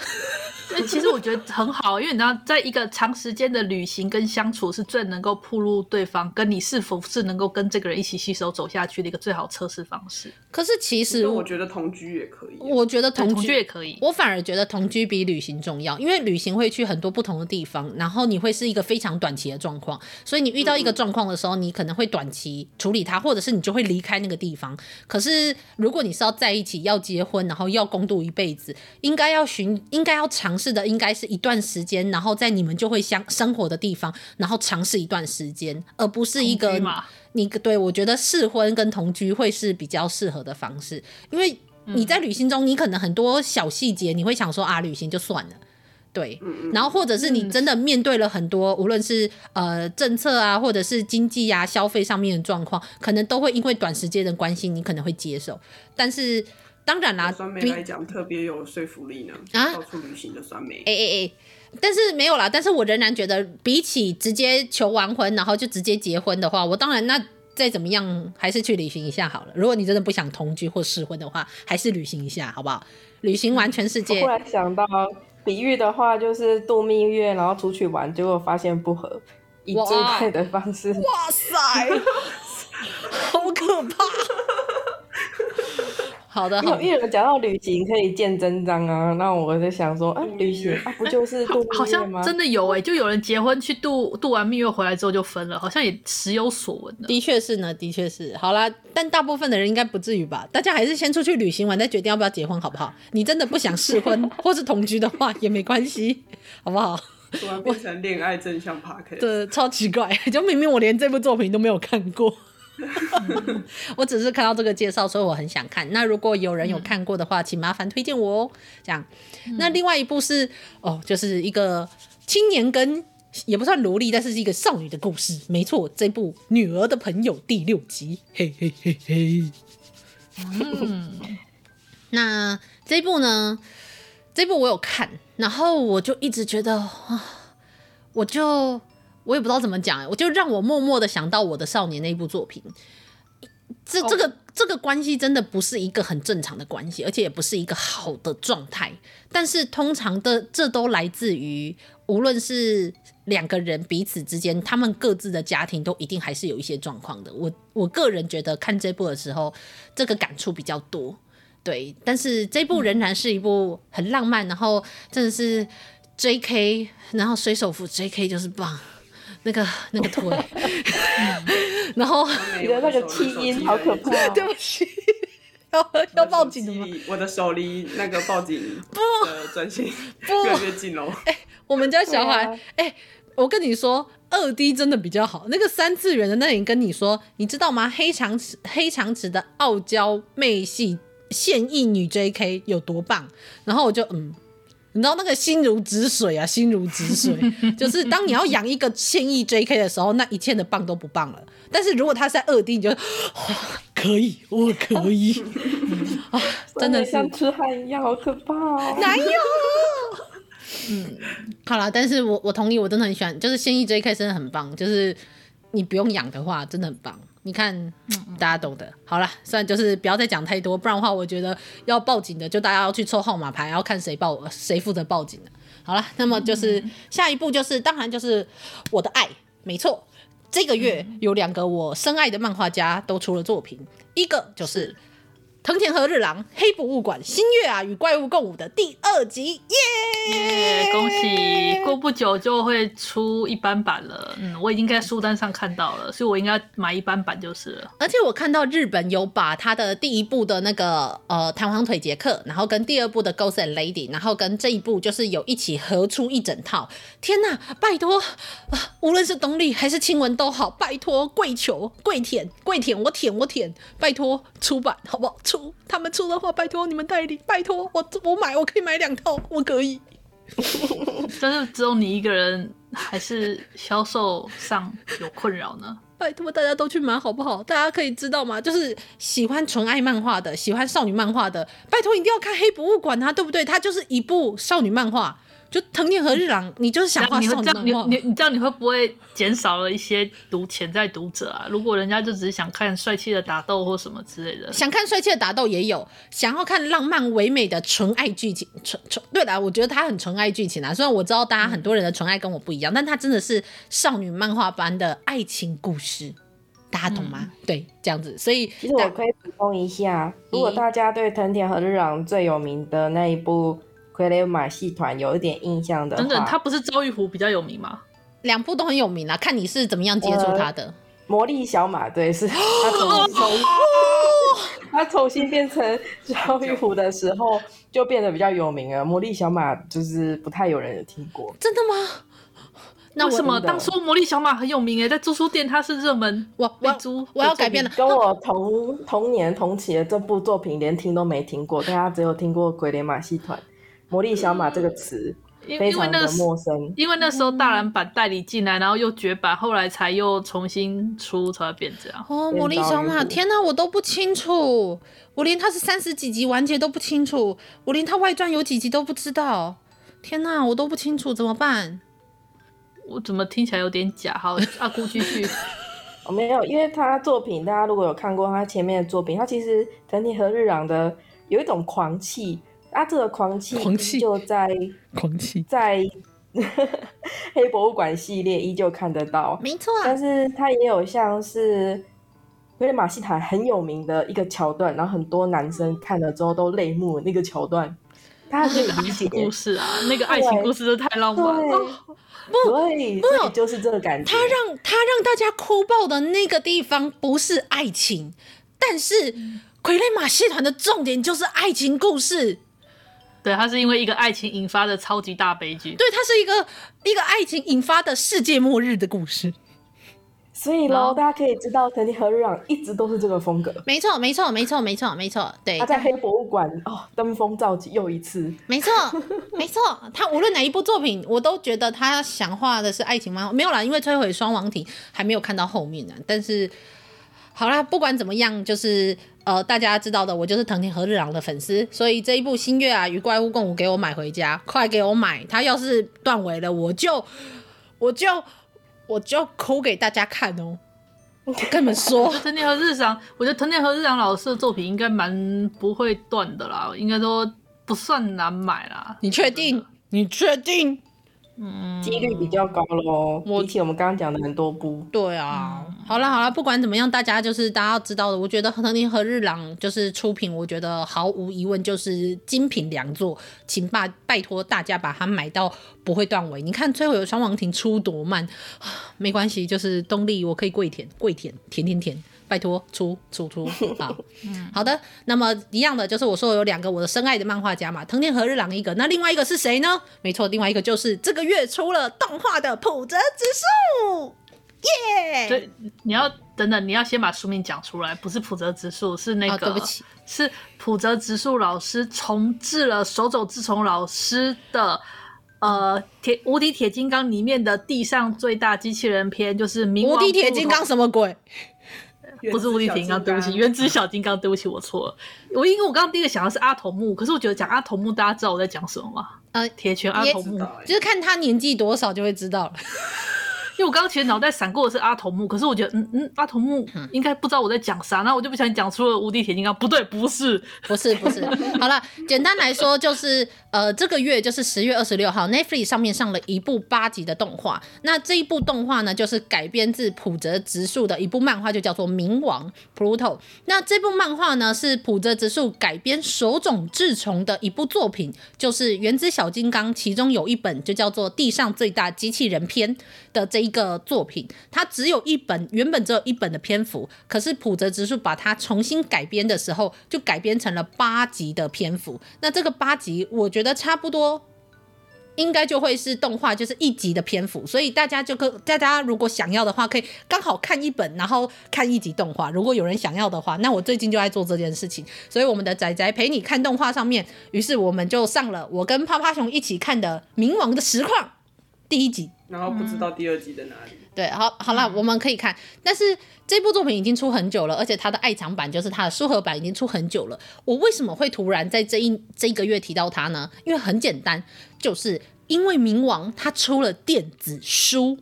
其实我觉得很好，因为你知道，在一个长时间的旅行跟相处，是最能够铺露对方跟你是否是能够跟这个人一起携手走下去的一个最好测试方式。可是其实我觉得同居也可以，我觉得同居，同居也可以。我反而觉得同居比旅行重要，因为旅行会去很多不同的地方，然后你会是一个非常短期的状况，所以你遇到一个状况的时候，你可能会短期处理它，或者是你就会离开那个地方。可是如果你是要在一起、要结婚，然后要共度一辈子，应该要寻，应该要尝试的，应该是一。一段时间，然后在你们就会相生活的地方，然后尝试一段时间，而不是一个你对，我觉得试婚跟同居会是比较适合的方式，因为你在旅行中，你可能很多小细节你会想说啊，旅行就算了，对，然后或者是你真的面对了很多，无论是呃政策啊，或者是经济啊、消费上面的状况，可能都会因为短时间的关系，你可能会接受，但是。当然啦，酸梅来讲特别有说服力呢。啊，到处旅行的酸梅。哎哎哎，但是没有啦。但是我仍然觉得，比起直接求完婚，然后就直接结婚的话，我当然那再怎么样，还是去旅行一下好了。如果你真的不想同居或试婚的话，还是旅行一下好不好？旅行完全世界。突然想到，比喻的话就是度蜜月，然后出去玩，结果发现不合，以最快的方式。哇塞，好可怕！好的，好的。因为有人讲到旅行可以见真章啊，那我就想说，啊，旅行啊，不就是度蜜月吗？好像真的有哎、欸，就有人结婚去度度完蜜月回来之后就分了，好像也时有所闻的。的确是呢，的确是。好啦，但大部分的人应该不至于吧？大家还是先出去旅行完再决定要不要结婚，好不好？你真的不想试婚 或是同居的话也没关系，好不好？突然变成恋爱真相 Podcast，对，超奇怪，就明明我连这部作品都没有看过。我只是看到这个介绍，所以我很想看。那如果有人有看过的话，嗯、请麻烦推荐我哦。这样，那另外一部是哦，就是一个青年跟也不算萝莉，但是是一个少女的故事。没错，这部《女儿的朋友》第六集，嘿嘿嘿嘿。嗯，那这部呢？这部我有看，然后我就一直觉得啊，我就。我也不知道怎么讲，我就让我默默的想到我的少年那一部作品。这这个这个关系真的不是一个很正常的关系，而且也不是一个好的状态。但是通常的这都来自于，无论是两个人彼此之间，他们各自的家庭都一定还是有一些状况的。我我个人觉得看这部的时候，这个感触比较多。对，但是这部仍然是一部很浪漫，然后真的是 JK，然后水手服 JK 就是棒。那个那个腿，然后你的那个气音好可怕，对不起，要要报警了吗？我的手离那个报警不专线越来越近了。哎、欸，我们家小孩，哎、欸，我跟你说，二 D 真的比较好。那个三次元的那里跟你说，你知道吗？黑长直黑长直的傲娇妹系现役女 JK 有多棒？然后我就嗯。你知道那个心如止水啊，心如止水，就是当你要养一个现役 JK 的时候，那一切的棒都不棒了。但是如果他是在二 D，你就哇，可以，我可以，啊，真的像痴汉一样，好可怕哦！哪有？嗯，好了，但是我我同意，我真的很喜欢，就是现役 JK 真的很棒，就是你不用养的话，真的很棒。你看，大家懂的。好了，算了，就是不要再讲太多，不然的话，我觉得要报警的就大家要去抽号码牌，要看谁报谁负责报警的。好了，那么就是下一步就是，当然就是我的爱，没错，这个月有两个我深爱的漫画家都出了作品，一个就是。藤田和日郎黑博物馆新月啊与怪物共舞的第二集，耶！恭喜，过不久就会出一般版了。嗯，我已经在书单上看到了，所以我应该买一般版就是了。而且我看到日本有把他的第一部的那个呃弹簧腿杰克，然后跟第二部的 Ghost and Lady，然后跟这一部就是有一起合出一整套。天哪，拜托啊！无论是东立还是亲文都好，拜托跪求跪舔跪舔我舔我舔，拜托出版好不好？出他们出的话，拜托你们代理，拜托我我买我可以买两套，我可以。但是只有你一个人，还是销售上有困扰呢？拜托大家都去买好不好？大家可以知道吗？就是喜欢纯爱漫画的，喜欢少女漫画的，拜托一定要看黑博物馆啊，对不对？它就是一部少女漫画。就藤田和日朗，你就是想画少女漫画。你你你这样你会不会减少了一些读潜在读者啊？如果人家就只是想看帅气的打斗或什么之类的，想看帅气的打斗也有，想要看浪漫唯美的纯爱剧情，纯纯对啦，我觉得他很纯爱剧情啊。虽然我知道大家很多人的纯爱跟我不一样，嗯、但他真的是少女漫画般的爱情故事，大家懂吗？嗯、对，这样子。所以其实我可以补充一下，如果大家对藤田和日朗最有名的那一部。傀儡马戏团有一点印象的，等等，他不是周玉湖比较有名吗？两部都很有名啊，看你是怎么样接触他的。呃、魔力小马对，是他重新 从他重新变成周玉湖的时候，就变得比较有名了。魔力小马就是不太有人有听过，真的吗？那为什么当初魔力小马很有名诶，在租书店它是热门，我我我要改变了。跟我同同年同期的这部作品连听都没听过，大家只有听过傀儡马戏团。魔力小马这个词非常的陌生，因为，那时候大蓝版代理进来，然后又绝版，后来才又重新出才会变这样。哦，魔力小马，天哪，我都不清楚，我连它是三十几集完结都不清楚，我连它外传有几集都不知道，天哪，我都不清楚，怎么办？我怎么听起来有点假？好，阿姑继续。我 没有，因为他作品，大家如果有看过他前面的作品，他其实藤田和日朗的有一种狂气。啊，这个狂气就在 狂气在 黑博物馆系列依旧看得到，没错、啊。但是它也有像是傀儡马戏团很有名的一个桥段，然后很多男生看了之后都泪目那个桥段，大家可以理解 故事啊，那个爱情故事都太浪漫了。不，对，不，就是这个感觉。他让他让大家哭爆的那个地方不是爱情，但是傀儡马戏团的重点就是爱情故事。对，它是因为一个爱情引发的超级大悲剧。对，它是一个一个爱情引发的世界末日的故事。所以喽，大家可以知道藤田和日朗一直都是这个风格。没错，没错，没错，没错，没错。对，他在黑博物馆哦，登峰造极又一次。没错，没错。他无论哪一部作品，我都觉得他想画的是爱情漫画。没有啦，因为摧毁双王庭还没有看到后面呢。但是，好啦，不管怎么样，就是呃，大家知道的，我就是藤田和日郎的粉丝。所以这一部新月啊，与怪物共舞，给我买回家，快给我买！他要是断尾了，我就，我就。我就哭给大家看哦！我跟你们说，藤田和日郎，我觉得藤田和日郎老师的作品应该蛮不会断的啦，应该都不算难买啦。你确定？你确定？嗯，几率比较高喽。比起我们刚刚讲的很多部，对啊。嗯、好了好了，不管怎么样，大家就是大家要知道的，我觉得藤田和日朗就是出品，我觉得毫无疑问就是精品良作，请拜拜托大家把它买到不会断尾。你看最后有双王庭出多慢，没关系，就是东立我可以跪舔跪舔舔舔舔。拜托，出出出 好，好的。那么一样的就是我说有两个我的深爱的漫画家嘛，藤田和日郎一个，那另外一个是谁呢？没错，另外一个就是这个月出了动画的普泽直树，耶！对，你要等等，你要先把书名讲出来，不是普泽直树，是那个，哦、对不起，是普泽直树老师重置了手冢治虫老师的呃铁无敌铁金刚里面的地上最大机器人篇，就是冥王。无敌铁金刚什么鬼？不是无敌铁金刚，对不起，原子小金刚，对不起，我错了。我因为我刚刚第一个想的是阿童木，可是我觉得讲阿童木，大家知道我在讲什么吗？呃，铁拳阿童木，就是看他年纪多少就会知道了。因为我刚刚其实脑袋闪过的是阿童木，可是我觉得，嗯嗯，阿童木应该不知道我在讲啥，那我就不想讲出了无敌铁金刚。不对，不是，不是，不是。好了，简单来说就是，呃，这个月就是十月二十六号，Netflix 上面上了一部八集的动画。那这一部动画呢，就是改编自浦泽直树的一部漫画，就叫做《冥王》（Pluto）。那这部漫画呢，是浦泽直树改编手冢治虫的一部作品，就是《原子小金刚》，其中有一本就叫做《地上最大机器人篇》的这。一个作品，它只有一本，原本只有一本的篇幅，可是浦泽直树把它重新改编的时候，就改编成了八集的篇幅。那这个八集，我觉得的差不多应该就会是动画，就是一集的篇幅。所以大家就可，大家如果想要的话，可以刚好看一本，然后看一集动画。如果有人想要的话，那我最近就在做这件事情。所以我们的仔仔陪你看动画上面，于是我们就上了我跟趴趴熊一起看的《冥王的实况》第一集。然后不知道第二集在哪里。嗯、对，好，好了，我们可以看。但是这部作品已经出很久了，而且它的爱藏版就是它的书盒版已经出很久了。我为什么会突然在这一这一个月提到它呢？因为很简单，就是因为冥王他出了电子书。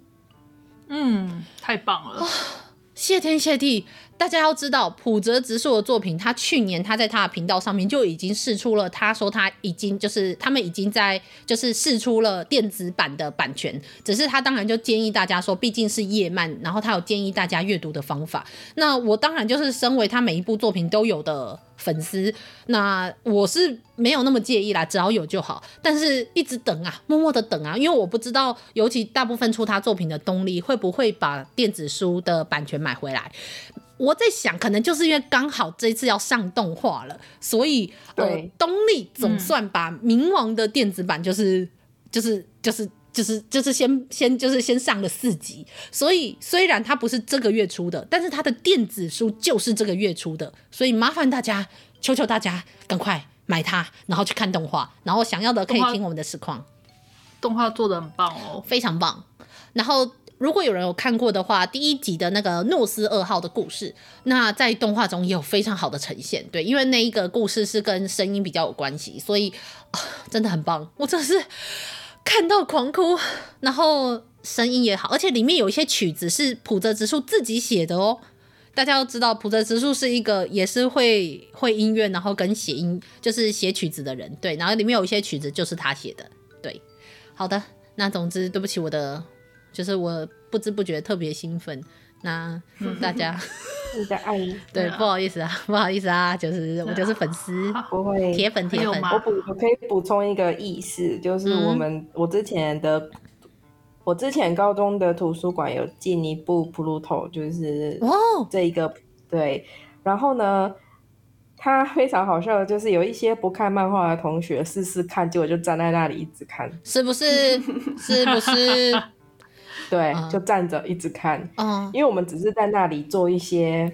嗯，太棒了，谢天谢地。大家要知道，浦泽直树的作品，他去年他在他的频道上面就已经试出了，他说他已经就是他们已经在就是试出了电子版的版权，只是他当然就建议大家说，毕竟是页漫，然后他有建议大家阅读的方法。那我当然就是身为他每一部作品都有的粉丝，那我是没有那么介意啦，只要有就好。但是一直等啊，默默的等啊，因为我不知道，尤其大部分出他作品的东立会不会把电子书的版权买回来。我在想，可能就是因为刚好这一次要上动画了，所以呃，东立总算把冥王的电子版就是、嗯、就是就是就是就是先先就是先上了四集，所以虽然它不是这个月出的，但是它的电子书就是这个月出的，所以麻烦大家，求求大家赶快买它，然后去看动画，然后想要的可以听我们的实况，动画做的很棒哦，非常棒，然后。如果有人有看过的话，第一集的那个诺斯二号的故事，那在动画中也有非常好的呈现。对，因为那一个故事是跟声音比较有关系，所以、呃、真的很棒。我真的是看到狂哭，然后声音也好，而且里面有一些曲子是普泽直树自己写的哦。大家都知道，普泽直树是一个也是会会音乐，然后跟写音就是写曲子的人。对，然后里面有一些曲子就是他写的。对，好的，那总之对不起我的。就是我不知不觉特别兴奋，那大家 你的爱，对，不好意思啊，不好意思啊，就是我就是粉丝，不会铁粉铁粉。我补我可以补充一个意思，就是我们、嗯、我之前的我之前高中的图书馆有进一部 Pluto，就是哦这一个、哦、对，然后呢，他非常好笑的就是有一些不看漫画的同学试试看，结果就站在那里一直看，是不是？是不是？对，就站着一直看，嗯，因为我们只是在那里做一些，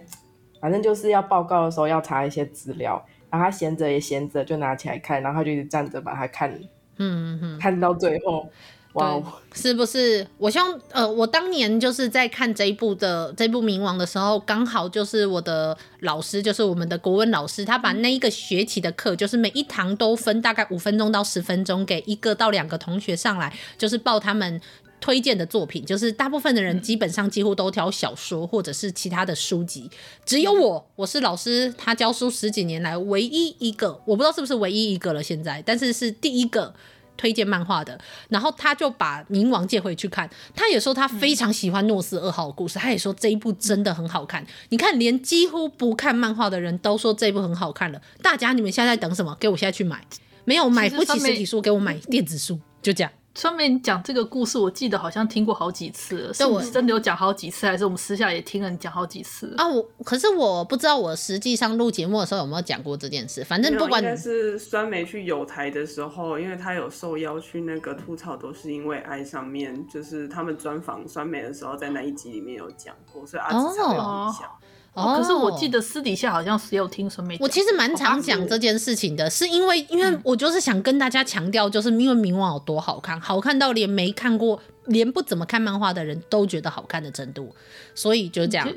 反正就是要报告的时候要查一些资料，然后他闲着也闲着，就拿起来看，然后他就一直站着把它看，嗯嗯，看到最后，哇，是不是？我希望，呃，我当年就是在看这一部的这部《冥王》的时候，刚好就是我的老师，就是我们的国文老师，他把那一个学期的课，就是每一堂都分大概五分钟到十分钟，给一个到两个同学上来，就是报他们。推荐的作品就是大部分的人基本上几乎都挑小说或者是其他的书籍，只有我，我是老师，他教书十几年来唯一一个，我不知道是不是唯一一个了现在，但是是第一个推荐漫画的。然后他就把《冥王》借回去看，他也说他非常喜欢诺斯二号的故事，他也说这一部真的很好看。你看，连几乎不看漫画的人都说这一部很好看了。大家你们现在在等什么？给我现在去买，没有买不起实体书，给我买电子书，就这样。上面讲这个故事，我记得好像听过好几次了，是我真的有讲好几次，还是我们私下也听了你讲好几次啊？我可是我不知道我实际上录节目的时候有没有讲过这件事。反正不管应该是酸梅去友台的时候，因为他有受邀去那个吐槽，都是因为爱上面，就是他们专访酸梅的时候，在那一集里面有讲过，所以阿紫才有印象。哦哦，可是我记得私底下好像是有听说没。我其实蛮常讲这件事情的，是因为因为我就是想跟大家强调，就是因为冥王有多好看，好看到连没看过、连不怎么看漫画的人都觉得好看的程度，所以就这样。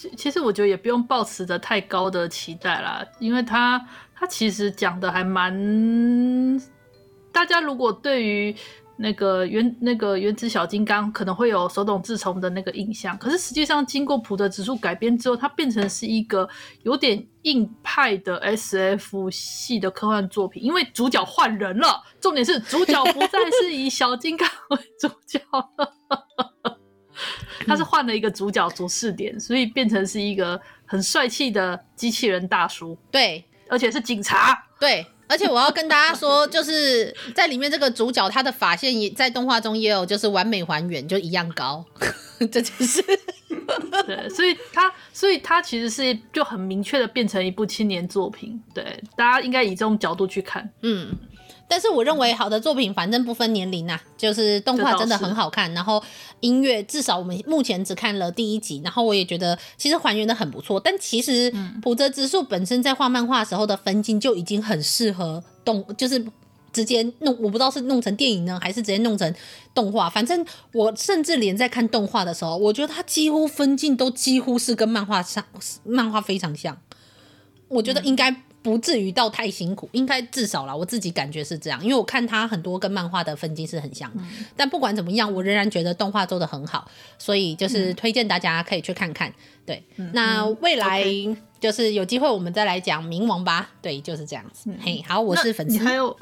其其实我觉得也不用抱持着太高的期待啦，因为他他其实讲的还蛮，大家如果对于。那个原那个原子小金刚可能会有手冢治虫的那个印象，可是实际上经过普泽直树改编之后，它变成是一个有点硬派的 SF 系的科幻作品，因为主角换人了，重点是主角不再是以小金刚为主角了，他是换了一个主角做视点，所以变成是一个很帅气的机器人大叔，对，而且是警察，对。而且我要跟大家说，就是在里面这个主角他的发线也在动画中也有，就是完美还原，就一样高，这就是。对，所以他所以他其实是就很明确的变成一部青年作品，对，大家应该以这种角度去看，嗯。但是我认为好的作品反正不分年龄呐、啊，就是动画真的很好看，然后音乐至少我们目前只看了第一集，然后我也觉得其实还原的很不错。但其实普泽直树本身在画漫画时候的分镜就已经很适合动，就是直接弄，我不知道是弄成电影呢，还是直接弄成动画。反正我甚至连在看动画的时候，我觉得它几乎分镜都几乎是跟漫画上漫画非常像，我觉得应该。不至于到太辛苦，应该至少啦，我自己感觉是这样，因为我看他很多跟漫画的分镜是很像，嗯，但不管怎么样，我仍然觉得动画做的很好，所以就是推荐大家可以去看看。对，嗯、那未来就是有机会我们再来讲冥王吧。对，就是这样子。嗯、嘿，好，我是粉丝。你还有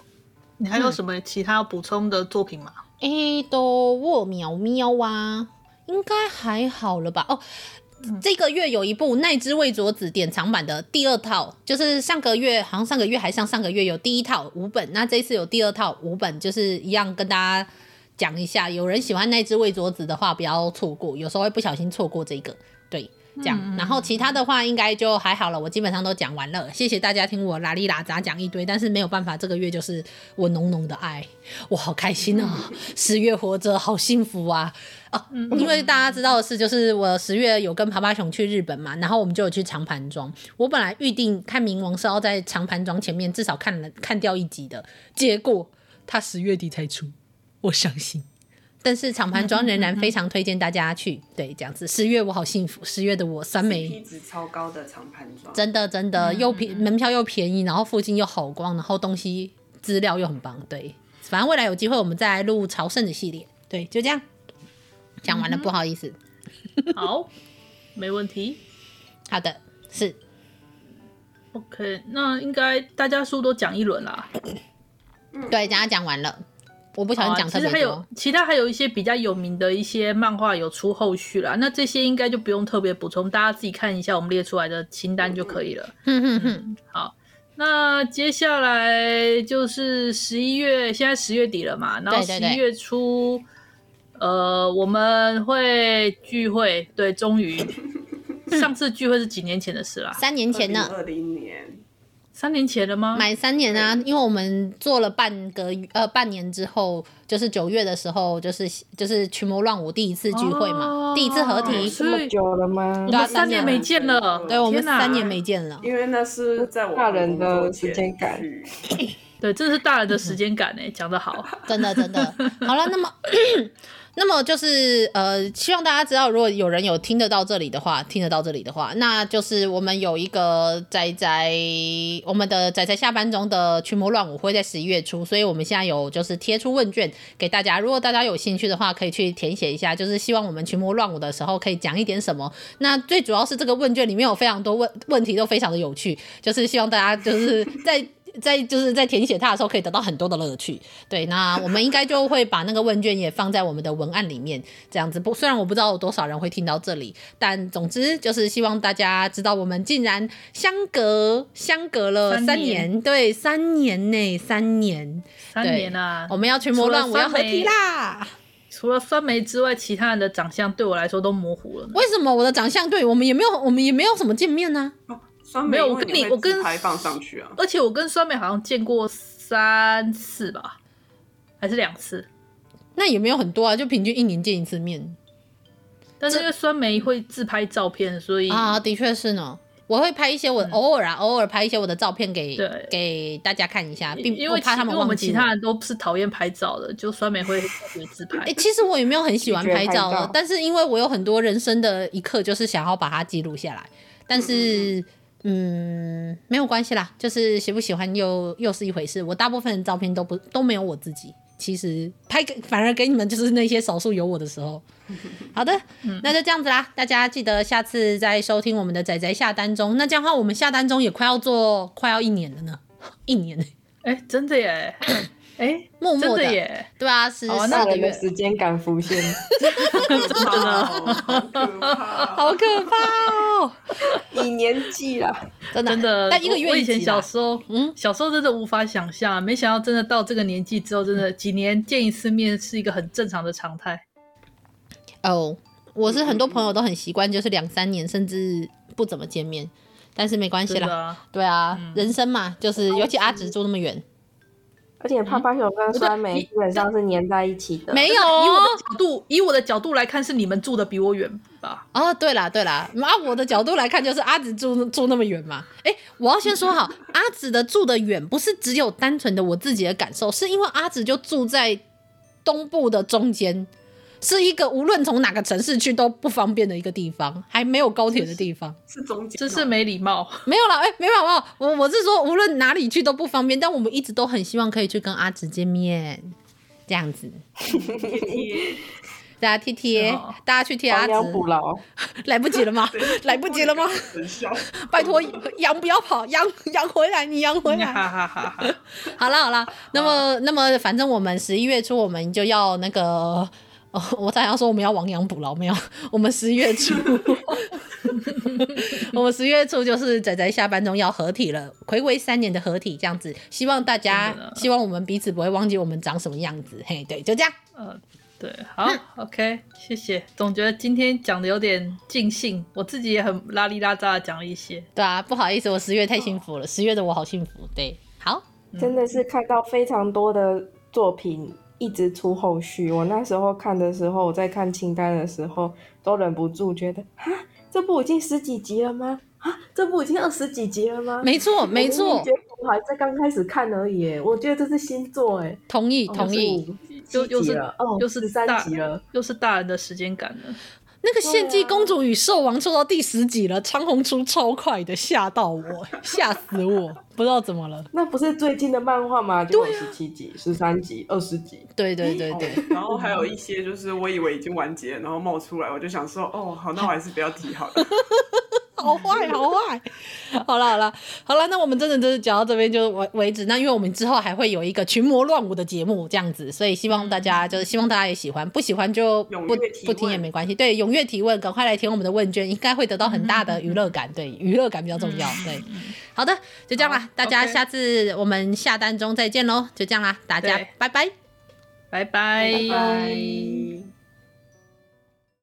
你还有什么其他要补充的作品吗？哎、嗯，都我喵喵啊，应该还好了吧？哦。这个月有一部奈之未佐子典藏版的第二套，就是上个月好像上个月还上上个月有第一套五本，那这次有第二套五本，就是一样跟大家讲一下，有人喜欢奈之未佐子的话不要错过，有时候会不小心错过这个，这样，然后其他的话应该就还好了，我基本上都讲完了，谢谢大家听我拉里拉杂讲一堆，但是没有办法，这个月就是我浓浓的爱，我好开心啊，十月活着好幸福啊。哦，因为大家知道的是，就是我十月有跟爬爬熊去日本嘛，然后我们就有去长盘庄。我本来预定看冥王是要在长盘庄前面至少看了看掉一集的，结果他十月底才出，我伤心。但是常盘庄仍然 非常推荐大家去，对，这样子。十月我好幸福，十月的我酸梅，CP 值超高的常盘庄，真的真的又便门票又便宜，然后附近又好逛，然后东西资料又很棒，对。反正未来有机会我们再来录朝圣的系列，对，就这样。讲完了，不好意思。好，没问题。好的，是。OK，那应该大家书都讲一轮啦。对，大家讲完了。我不想讲特别多。其实还有其他还有一些比较有名的一些漫画有出后续啦，那这些应该就不用特别补充，大家自己看一下我们列出来的清单就可以了。嗯哼哼，好，那接下来就是十一月，现在十月底了嘛，然后十一月初，对对对呃，我们会聚会，对，终于，上次聚会是几年前的事啦，三年前呢，二零年。三年前了吗？满三年啊，因为我们做了半个呃半年之后，就是九月的时候，就是就是群魔乱舞第一次聚会嘛，哦、第一次合体。这么久了吗？对啊，三年没见了。对，我们三年没见了。因为那是在我大人的时间感。对，这是大人的时间感诶，讲得好，真的真的。好了，那么。那么就是呃，希望大家知道，如果有人有听得到这里的话，听得到这里的话，那就是我们有一个仔仔，我们的仔仔下班中的群魔乱舞会在十一月初，所以我们现在有就是贴出问卷给大家，如果大家有兴趣的话，可以去填写一下，就是希望我们群魔乱舞的时候可以讲一点什么。那最主要是这个问卷里面有非常多问问题，都非常的有趣，就是希望大家就是在。在就是在填写它的时候，可以得到很多的乐趣。对，那 我们应该就会把那个问卷也放在我们的文案里面，这样子。不，虽然我不知道有多少人会听到这里，但总之就是希望大家知道，我们竟然相隔相隔了三年，对，三年内三年，三年啊！我们要群魔乱舞要合体啦！除了酸梅之外，其他人的长相对我来说都模糊了。为什么我的长相对我们也没有，我们也没有什么见面呢、啊？没有，我跟你，我跟放上去啊！而且我跟酸梅好像见过三次吧，还是两次？那也没有很多啊，就平均一年见一次面。但是因为酸梅会自拍照片，所以啊，的确是呢。我会拍一些我偶尔啊，偶尔拍一些我的照片给给大家看一下，并因为怕他们忘记。我们其他人都不是讨厌拍照的，就酸梅会特别自拍。哎，其实我也没有很喜欢拍照的，但是因为我有很多人生的一刻，就是想要把它记录下来，但是。嗯，没有关系啦，就是喜不喜欢又又是一回事。我大部分的照片都不都没有我自己，其实拍给反而给你们就是那些少数有我的时候。好的，那就这样子啦，大家记得下次再收听我们的仔仔下单中。那这样的话，我们下单中也快要做快要一年了呢，一年哎、欸，真的耶。哎，默默的耶，对啊，是四个月。时间感浮现，真的，好可怕哦！你年纪了，真的，真的。但一个月，我以前小时候，嗯，小时候真的无法想象，没想到真的到这个年纪之后，真的几年见一次面是一个很正常的常态。哦，我是很多朋友都很习惯，就是两三年甚至不怎么见面，但是没关系啦，对啊，人生嘛，就是尤其阿直住那么远。而且胖胖熊跟酸梅基本上是粘在一起的。没有，以我的角度，以我的角度来看，是你们住的比我远吧？哦，对啦，对啦，啊，我的角度来看，就是阿紫住住那么远嘛。哎，我要先说好，阿紫的住的远，不是只有单纯的我自己的感受，是因为阿紫就住在东部的中间。是一个无论从哪个城市去都不方便的一个地方，还没有高铁的地方，是中间，这是没礼貌。没有了，哎、欸，没礼貌，我我是说无论哪里去都不方便，但我们一直都很希望可以去跟阿紫见面，这样子。大家贴贴，大家去贴阿直，来不及了吗？来不及了吗？拜托，羊不要跑，羊羊回来，你羊回来。好了好了，那么那么反正我们十一月初我们就要那个。哦、我才要说我们要亡羊补牢，没有？我们十月初，我们十月初就是仔仔下班中要合体了，睽违三年的合体，这样子，希望大家，希望我们彼此不会忘记我们长什么样子。嘿，对，就这样。呃，对，好，OK，谢谢。总觉得今天讲的有点尽兴，我自己也很拉里拉扎的讲了一些。对啊，不好意思，我十月太幸福了，十月的我好幸福。对，好，真的是看到非常多的作品。一直出后续，我那时候看的时候，我在看清单的时候，都忍不住觉得，啊，这部已经十几集了吗？啊，这部已经二十几集了吗？没错，没错，我觉得我还在刚开始看而已，我觉得这是新作，哎，同意，同意，又又是哦，又是十三集了，又是大人的时间感了。那个献祭公主与兽王做到第十集了，长虹出超快的，吓到我，吓死我，不知道怎么了。那不是最近的漫画吗？就十七集、十三集、二十集。对对对对。然后还有一些就是我以为已经完结，然后冒出来，我就想说，哦，好，那我还是不要提好了。好坏，好坏。好了，好了，好了，那我们真的就是讲到这边就为为止。那因为我们之后还会有一个群魔乱舞的节目，这样子，所以希望大家就是希望大家也喜欢，不喜欢就不不听也没关系。对，踊跃提问，赶快来填我们的问卷，应该会得到很大的娱乐感。对，娱乐感比较重要。对，好的，就这样啦，大家下次我们下单中再见喽，就这样啦，大家拜拜，拜拜，拜拜。